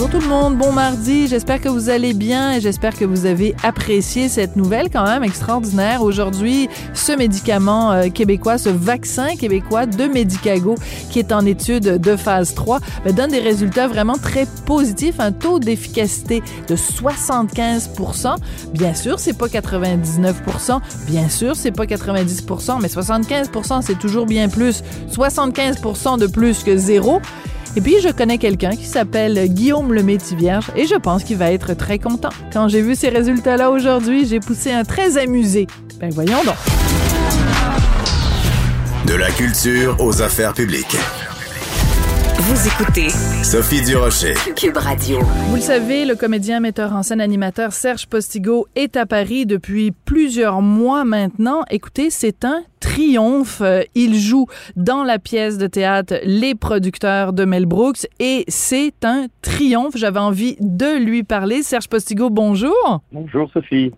Bonjour tout le monde, bon mardi. J'espère que vous allez bien et j'espère que vous avez apprécié cette nouvelle quand même extraordinaire. Aujourd'hui, ce médicament euh, québécois, ce vaccin québécois de Medicago qui est en étude de phase 3, ben, donne des résultats vraiment très positifs, un taux d'efficacité de 75% Bien sûr, c'est pas 99% bien sûr, c'est pas 90% mais 75% c'est toujours bien plus. 75% de plus que zéro. Et puis, je connais quelqu'un qui s'appelle Guillaume le Métis-Vierge et je pense qu'il va être très content. Quand j'ai vu ces résultats-là aujourd'hui, j'ai poussé un très amusé. Ben voyons donc. De la culture aux affaires publiques. Vous écoutez Sophie Durocher. Cube Radio. Vous le savez, le comédien, metteur en scène, animateur Serge Postigo est à Paris depuis plusieurs mois maintenant. Écoutez, c'est un triomphe. Euh, il joue dans la pièce de théâtre Les producteurs de Mel Brooks et c'est un triomphe. J'avais envie de lui parler. Serge Postigo, bonjour. Bonjour Sophie.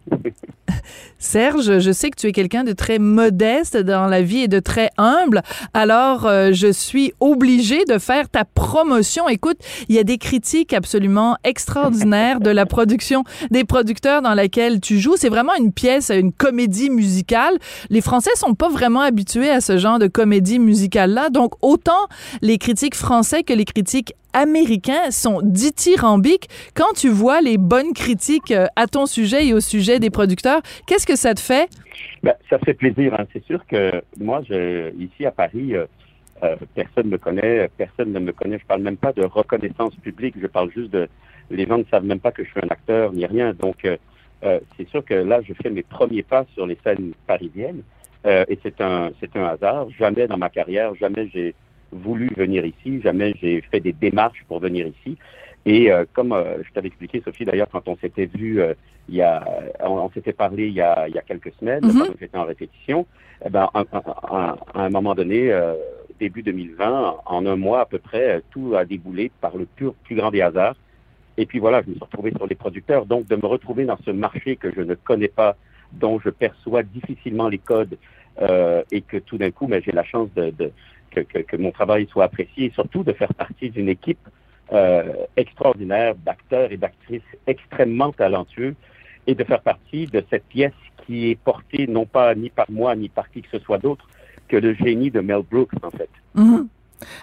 Serge, je sais que tu es quelqu'un de très modeste dans la vie et de très humble. Alors, euh, je suis obligée de faire ta promotion. Écoute, il y a des critiques absolument extraordinaires de la production des producteurs dans laquelle tu joues. C'est vraiment une pièce, une comédie musicale. Les Français sont pas vraiment habitués à ce genre de comédie musicale-là. Donc, autant les critiques français que les critiques américains sont dithyrambiques. Quand tu vois les bonnes critiques euh, à ton sujet et au sujet des producteurs, qu'est-ce que ça te fait? Ben, ça fait plaisir. Hein. C'est sûr que moi, ici à Paris, euh, euh, personne ne me connaît, personne ne me connaît. Je parle même pas de reconnaissance publique. Je parle juste de les gens ne savent même pas que je suis un acteur ni rien. Donc, c'est sûr que là, je fais mes premiers pas sur les scènes parisiennes. et c'est un, c'est un hasard. Jamais dans ma carrière, jamais j'ai voulu venir ici, jamais j'ai fait des démarches pour venir ici. Et euh, comme euh, je t'avais expliqué, Sophie, d'ailleurs, quand on s'était vu, euh, il y a, on, s'était parlé il y, a, il y a quelques semaines, mm quand j'étais en répétition, eh ben, à, un moment donné, début 2020, en un mois à peu près, tout a déboulé par le pur, plus grand des hasards. Et puis voilà, je me suis retrouvé sur les producteurs. Donc, de me retrouver dans ce marché que je ne connais pas, dont je perçois difficilement les codes, et que tout d'un coup, mais ben, j'ai la chance de, de que, que, mon travail soit apprécié et surtout de faire partie d'une équipe euh, extraordinaire d'acteurs et d'actrices extrêmement talentueux et de faire partie de cette pièce qui est portée non pas ni par moi ni par qui que ce soit d'autre que le génie de Mel Brooks en fait. Mm-hmm.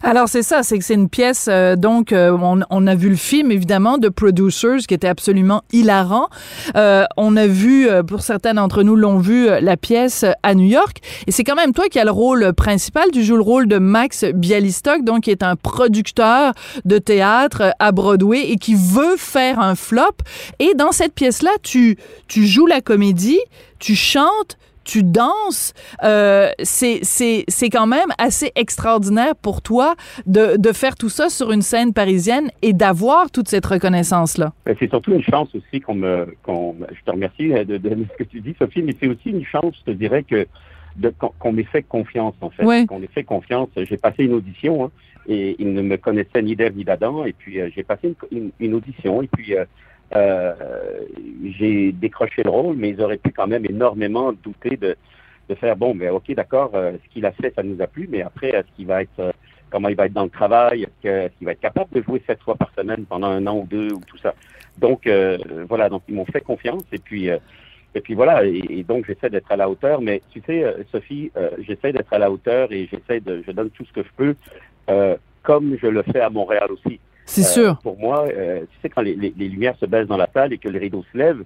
Alors c'est ça, c'est que c'est une pièce euh, donc euh, on, on, a vu le film évidemment de Producers qui était absolument hilarant. Euh, on a vu pour certains d'entre nous l'ont vu la pièce à New York. Et c'est quand même toi qui as le rôle principal, tu joues le rôle de Max Bialystock donc qui est un producteur de théâtre à Broadway et qui veut faire un flop. Et dans cette pièce là, tu tu joues la comédie, tu chantes, tu danses, euh, c'est quand même assez extraordinaire pour toi de, de, faire tout ça sur une scène parisienne et d'avoir toute cette reconnaissance-là. Ben, c'est surtout une chance aussi qu'on me... je te remercie de, de, ce que tu dis, Sophie, mais c'est aussi une chance, je te dirais, que qu'on m'ait fait confiance, en fait. Qu'on m'ait fait confiance. J'ai passé une audition, hein, et ils ne me connaissaient ni d'Ève ni d'Adam, et puis euh, j'ai passé une, une, audition, et puis... Euh, euh, j'ai décroché le rôle, mais ils auraient pu quand même énormément douter de, de faire bon, mais ok, d'accord, euh, ce qu'il a fait, ça nous a plu, mais après, est-ce qu'il va être, euh, comment il va être dans le travail, est-ce qu'il va être capable de jouer sept fois par semaine pendant un an ou deux ou tout ça? Donc voilà, donc ils m'ont fait confiance et puis et puis voilà, et, donc j'essaie d'être à la hauteur. Mais tu sais, Sophie, j'essaie d'être à la hauteur et j'essaie de, je donne tout ce que je peux, comme je le fais à Montréal aussi. C'est euh, sûr. Pour moi, euh, tu sais, quand les, les, lumières se baissent dans la salle et que le rideau se lève,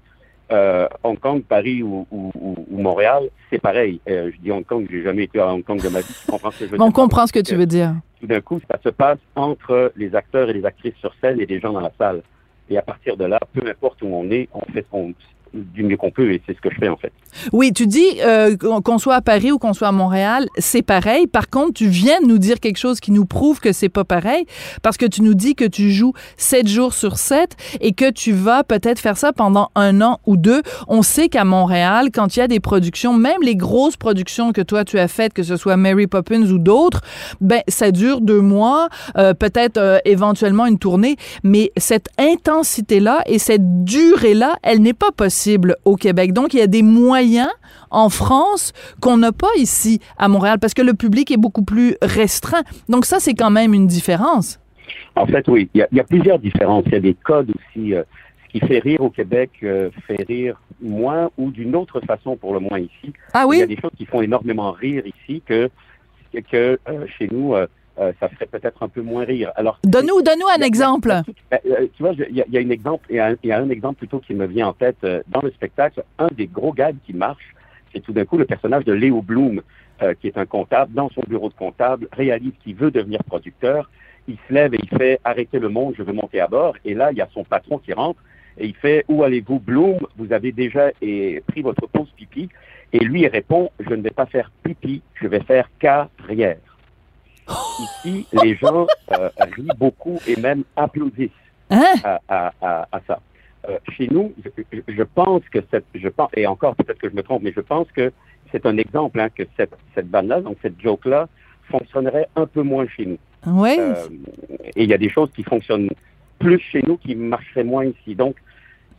euh, Hong Kong, Paris ou, ou, ou Montréal, c'est pareil. je dis Hong Kong, j'ai jamais été à Hong Kong de ma vie. Tu comprends ce que je veux dire? On comprend ce que tu veux dire. Tout d'un coup, ça se passe entre les acteurs et les actrices sur scène et les gens dans la salle. Et à partir de là, peu importe où on est, on fait qu'on du mieux qu'on peut et c'est ce que je fais en fait. Oui, tu dis euh, qu'on soit à Paris ou qu'on soit à Montréal, c'est pareil. Par contre, tu viens de nous dire quelque chose qui nous prouve que c'est pas pareil parce que tu nous dis que tu joues sept jours sur sept et que tu vas peut-être faire ça pendant un an ou deux. On sait qu'à Montréal, quand il y a des productions, même les grosses productions que toi tu as faites, que ce soit Mary Poppins ou d'autres, ben ça dure deux mois, euh, peut-être euh, éventuellement une tournée, mais cette intensité-là et cette durée-là, elle n'est pas possible au Québec. Donc il y a des moyens en France qu'on n'a pas ici à Montréal parce que le public est beaucoup plus restreint. Donc ça, c'est quand même une différence. En fait, oui, il y, a, plusieurs différences. Il y a des codes aussi. Euh, ce qui fait rire au Québec euh, fait rire moins ou d'une autre façon pour le moins ici. Ah oui? Il y a des choses qui font énormément rire ici que, que euh, chez nous, ça ferait peut-être un peu moins rire. Alors, donne-nous, donne-nous un exemple. Ben, tu vois, il y, a, une exemple, il y a, un, exemple plutôt qui me vient en tête dans le spectacle. Un des gros gags qui marche, c'est tout d'un coup le personnage de Léo Bloom, qui est un comptable, dans son bureau de comptable, réalise qu'il veut devenir producteur il se lève et il fait arrêter le monde, je veux monter à bord. Et là, il y a son patron qui rentre et il fait où allez-vous, Bloom Vous avez déjà pris votre pause pipi. Et lui il répond je ne vais pas faire pipi, je vais faire carrière. Ici, les gens euh, rient beaucoup et même applaudissent hein? à, ça. Euh, chez nous, je, pense que cette, je pense, et encore peut-être que je me trompe, mais je pense que c'est un exemple hein, que cette, cette là donc cette joke-là, fonctionnerait un peu moins chez nous. Oui. Euh, et il y a des choses qui fonctionnent plus chez nous qui marcheraient moins ici. Donc,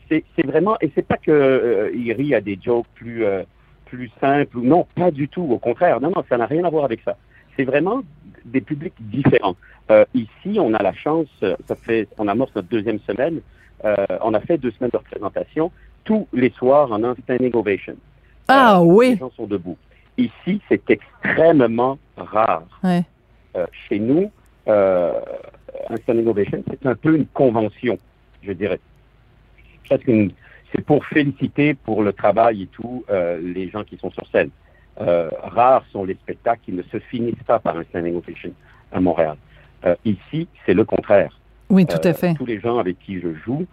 c'est vraiment, et c'est pas que euh, il rit à des jokes plus euh, plus simples ou non, pas du tout. Au contraire, non, non, ça n'a rien à voir avec ça. C'est vraiment des publics différents. ici, on a la chance, ça fait, on amorce notre deuxième semaine. on a fait deux semaines de représentation. Tous les soirs, on a un standing ovation. Ah oui. Les gens sont debout. Ici, c'est extrêmement rare. Ouais. Euh, chez nous, euh, un standing ovation, c'est un peu une convention, je dirais. C'est pour féliciter pour le travail et tout euh, les gens qui sont sur scène. Rares sont les spectacles qui ne se finissent pas par un standing ovation à Montréal. ici, c'est le contraire. Oui, tout à fait. Tous les gens avec qui je joue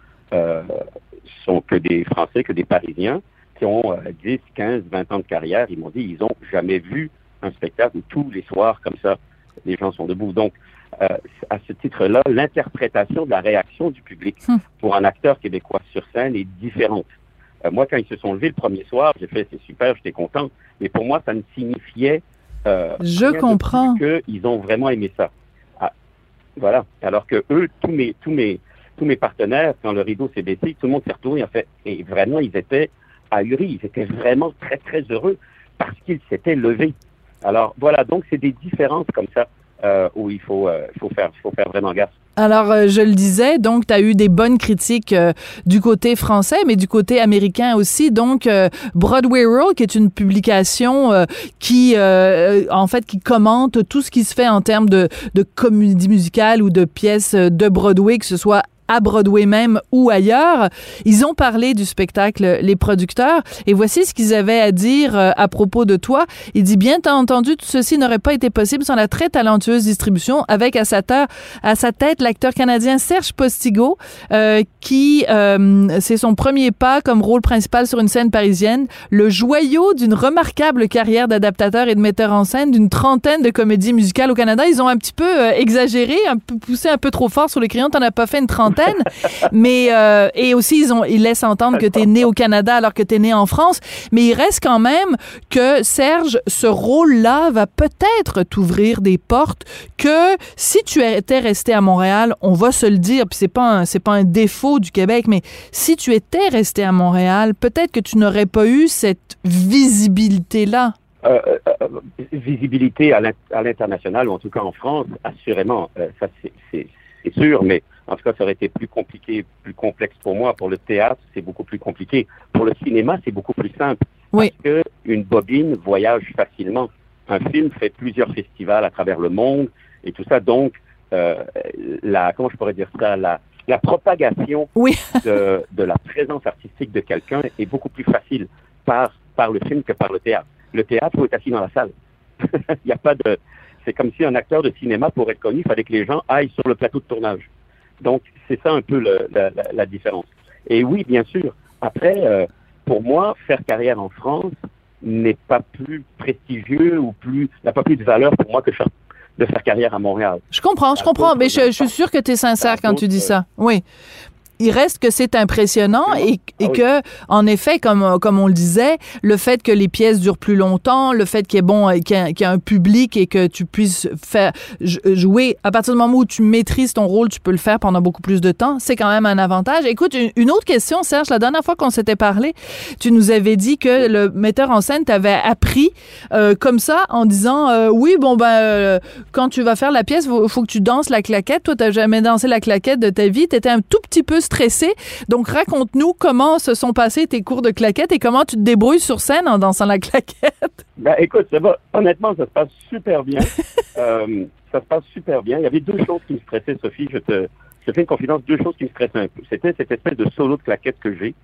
sont que des Français, que des Parisiens qui ont 10, 15, 20 ans de carrière. Ils m'ont dit ils n'ont jamais vu un spectacle où tous les soirs, comme ça, les gens sont debout. Donc, euh, à ce titre-là, l'interprétation de la réaction du public hmm. pour un acteur québécois sur scène est différente. Euh, moi, quand ils se sont levés le premier soir, j'ai fait c'est super, j'étais content, mais pour moi, ça ne signifiait euh, je comprends qu'ils ont vraiment aimé ça. Ah, voilà. Alors que eux, tous mes tous mes tous mes partenaires, quand le rideau s'est baissé, tout le monde s'est retourné en fait, et vraiment, ils étaient ahuris, ils étaient vraiment très très heureux parce qu'ils s'étaient levés. Alors voilà, donc c'est des différences comme ça euh, où il faut, euh, faut, faire, faut faire vraiment gaffe. Alors, euh, je le disais, donc, tu as eu des bonnes critiques du côté français, mais du côté américain aussi. Donc, Broadway Roll, qui est une publication qui, en fait, qui commente tout ce qui se fait en termes de, de comédie musicale ou de pièces de Broadway, que ce soit à Broadway même ou ailleurs. Ils ont parlé du spectacle, les producteurs, et voici ce qu'ils avaient à dire euh, à propos de toi. Il dit, bien entendu, tout ceci n'aurait pas été possible sans la très talentueuse distribution avec à sa, tête l'acteur canadien Serge Postigo, euh, qui, euh, c'est son premier pas comme rôle principal sur une scène parisienne, le joyau d'une remarquable carrière d'adaptateur et de metteur en scène d'une trentaine de comédies musicales au Canada. Ils ont un petit peu exagéré, un peu poussé un peu trop fort sur le crayon. T'en as pas fait une trentaine mais euh, et aussi ils laissent entendre que tu es né au Canada alors que tu es né en France, mais il reste quand même que Serge ce rôle-là va peut-être t'ouvrir des portes que si tu étais resté à Montréal, on va se le dire, puis c'est pas c'est pas un défaut du Québec, mais si tu étais resté à Montréal, peut-être que tu n'aurais pas eu cette visibilité là. Euh, euh, visibilité à l'international, ou en tout cas en France, assurément, ça c'est sûr, mais en tout cas, ça aurait été plus compliqué, plus complexe pour moi. Pour le théâtre, c'est beaucoup plus compliqué. Pour le cinéma, c'est beaucoup plus simple. Oui. Parce qu'une bobine voyage facilement. Un film fait plusieurs festivals à travers le monde et tout ça. Donc, euh, la, comment je pourrais dire ça, la, la propagation oui. de, de, la présence artistique de quelqu'un est beaucoup plus facile par, par le film que par le théâtre. Le théâtre, faut être assis dans la salle. Il n'y a pas de, c'est comme si un acteur de cinéma, pour être connu, il fallait que les gens aillent sur le plateau de tournage. Donc, c'est ça un peu la, différence. Et oui, bien sûr, après, euh, pour moi, faire carrière en France n'est pas plus prestigieux ou plus n'a pas plus de valeur pour moi que faire, de faire carrière à Montréal. Je comprends, je comprends, mais je, je suis sûre que tu es sincère quand tu dis ça. Oui. Il reste que c'est impressionnant et, et Ah oui. que, en effet, comme, comme on le disait, le fait que les pièces durent plus longtemps, le fait qu'il y ait, bon, qu'il y ait- qu'il y un public et que tu puisses faire j- jouer, à partir du moment où tu maîtrises ton rôle, tu peux le faire pendant beaucoup plus de temps, c'est quand même un avantage. Écoute, une, une autre question, Serge, la dernière fois qu'on s'était parlé, tu nous avais dit que le metteur en scène t'avait appris euh, comme ça en disant euh, oui bon ben euh, quand tu vas faire la pièce faut, faut que tu danses la claquette toi t'as jamais dansé la claquette de ta vie t'étais un tout petit peu stressé donc raconte-nous comment se sont passés tes cours de claquette et comment tu te débrouilles sur scène en dansant la claquette Ben, écoute, ça va. Honnêtement, ça se passe super bien. Euh, ça se passe super bien. Il y avait deux choses qui me stressaient, Sophie. Je te, je fais une confidence. Deux choses qui me stressaient un peu. C'était cette espèce de solo de claquette que j'ai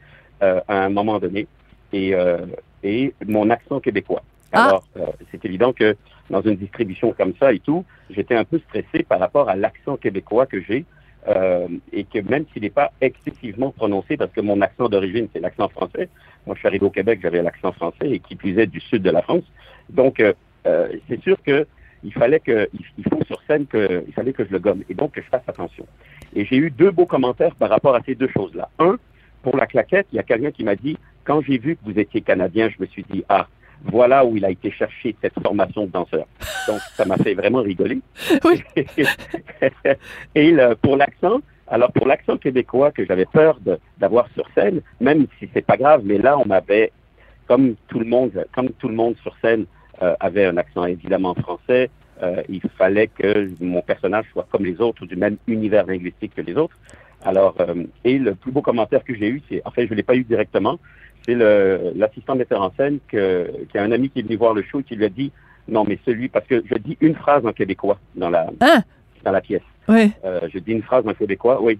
euh, à un moment donné et, euh, et mon accent québécois. Ah. Alors, euh, c'est évident que dans une distribution comme ça et tout, j'étais un peu stressé par rapport à l'accent québécois que j'ai. Euh, et que même s'il n'est pas excessivement prononcé, parce que mon accent d'origine, c'est l'accent français. Moi, je suis arrivé au Québec, j'avais l'accent français et qui est du sud de la France. Donc, euh, euh, c'est sûr que il fallait que, il faut sur scène que, il fallait que je le gomme et donc que je fasse attention. Et j'ai eu deux beaux commentaires par rapport à ces deux choses-là. Un, pour la claquette, il y a quelqu'un qui m'a dit, quand j'ai vu que vous étiez canadien, je me suis dit, ah, voilà où il a été chercher cette formation de danseur. Donc, ça m'a fait vraiment rigoler. Oui. et le- pour l'accent, alors pour l'accent québécois que j'avais peur d'avoir sur scène, même si c'est pas grave, mais là, on m'avait, comme tout le monde, comme tout le monde sur scène euh, avait un accent évidemment français, euh, il fallait que mon personnage soit comme les autres ou du même univers linguistique que les autres. Alors, euh, et le plus beau commentaire que j'ai eu, c'est, en fait, je l'ai pas eu directement, c'est l'assistant metteur en scène que, qui a un ami qui est venu voir le show et qui lui a dit, non, mais celui, parce que je dis une phrase en québécois dans la, Hein? dans la pièce. oui Euh, je dis une phrase en québécois, oui,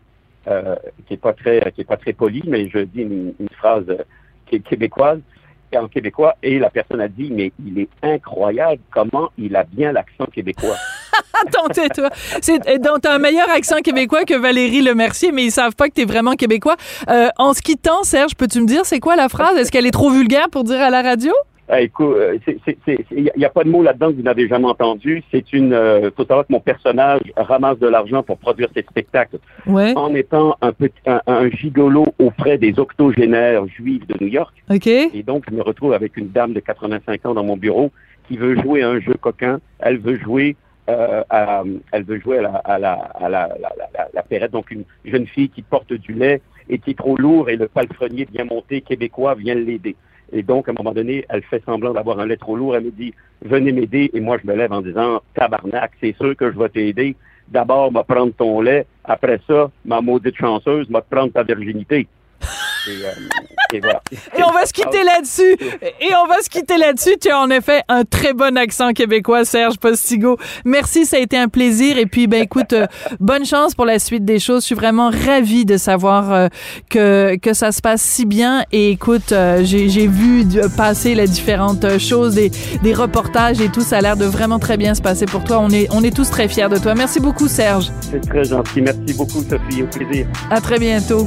euh, qui est pas très, qui est pas très polie, mais je dis une, une phrase euh, qui est québécoise et en québécois, et la personne a dit, mais il est incroyable comment il a bien l'accent québécois. Attends, tais-toi. C'est, donc, t'as un meilleur accent québécois que Valérie Lemercier, mais ils savent pas que t'es vraiment québécois. Euh, en se quittant, Serge, peux-tu me dire c'est quoi la phrase? Est-ce qu'elle est trop vulgaire pour dire à la radio? Ah, écoute, euh, il n'y a, pas de mot là-dedans que vous n'avez jamais entendu. C'est une, euh, faut savoir que mon personnage ramasse de l'argent pour produire ses spectacles Ouais. en étant un petit, un, un gigolo auprès des octogénaires juifs de New York. OK. Et donc, je me retrouve avec une dame de 85 ans dans mon bureau qui veut jouer à un jeu coquin. Elle veut jouer euh, à, elle veut jouer à la, à la, à la, la, la, perrette. Donc, une jeune fille qui porte du lait et qui est trop lourd et le palefrenier bien monté québécois vient l'aider. Et donc, à un moment donné, elle fait semblant d'avoir un lait trop lourd. Elle me dit, venez m'aider. Et moi, je me lève en disant, tabarnak, c'est sûr que je vais t'aider. D'abord, m'a prendre ton lait. Après ça, ma maudite chanceuse, m'a prendre ta virginité. Et, euh, et voilà. Et on va se quitter là-dessus. Et on va se quitter là-dessus. Tu as en effet un très bon accent québécois, Serge Postigo. Merci, ça a été un plaisir. Et puis, ben écoute, euh, bonne chance pour la suite des choses. Je suis vraiment ravie de savoir euh, que, que ça se passe si bien. Et écoute, j'ai vu passer les différentes choses, des, des reportages et tout. Ça a l'air de vraiment très bien se passer pour toi. On est, on est tous très fiers de toi. Merci beaucoup, Serge. C'est très gentil. Merci beaucoup, Sophie. Au plaisir. À très bientôt.